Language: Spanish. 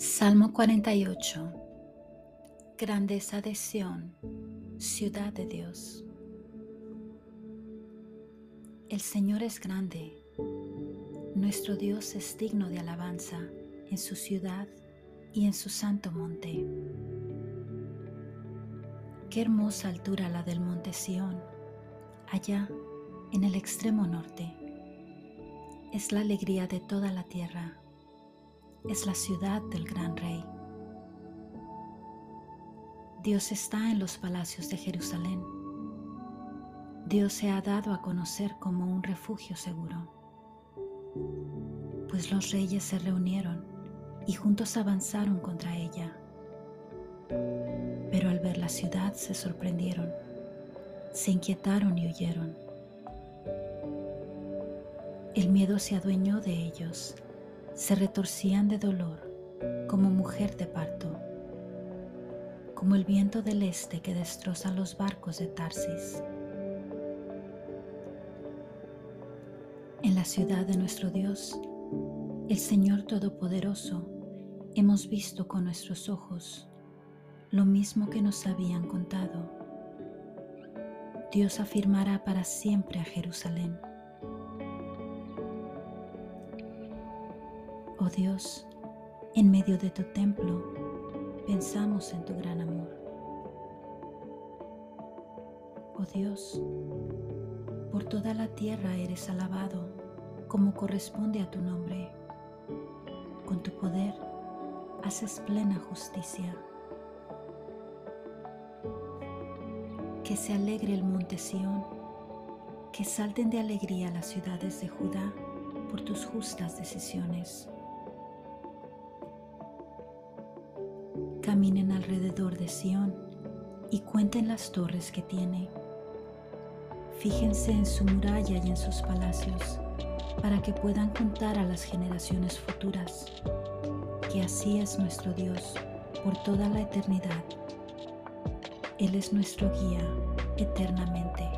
Salmo 48 Grandeza de Sión, ciudad de Dios. El Señor es grande, nuestro Dios es digno de alabanza en su ciudad y en su santo monte. Qué hermosa altura la del monte Sión, allá en el extremo norte. Es la alegría de toda la tierra es la ciudad del gran rey. Dios está en los palacios de Jerusalén. Dios se ha dado a conocer como un refugio seguro. Pues los reyes se reunieron y juntos avanzaron contra ella. Pero al ver la ciudad se sorprendieron, se inquietaron y huyeron. El miedo se adueñó de ellos se retorcían de dolor como mujer de parto, como el viento del este que destroza los barcos de Tarsis. En la ciudad de nuestro Dios, el Señor Todopoderoso, hemos visto con nuestros ojos lo mismo que nos habían contado. Dios afirmará para siempre a Jerusalén Oh Dios, en medio de tu templo, pensamos en tu gran amor. Oh Dios, por toda la tierra eres alabado como corresponde a tu nombre. Con tu poder haces plena justicia. Que se alegre el monte Sión, que salten de alegría las ciudades de Judá por tus justas decisiones. Caminen alrededor de Sión y cuenten las torres que tiene. Fíjense en su muralla y en sus palacios para que puedan contar a las generaciones futuras que así es nuestro Dios por toda la eternidad. Él es nuestro guía eternamente.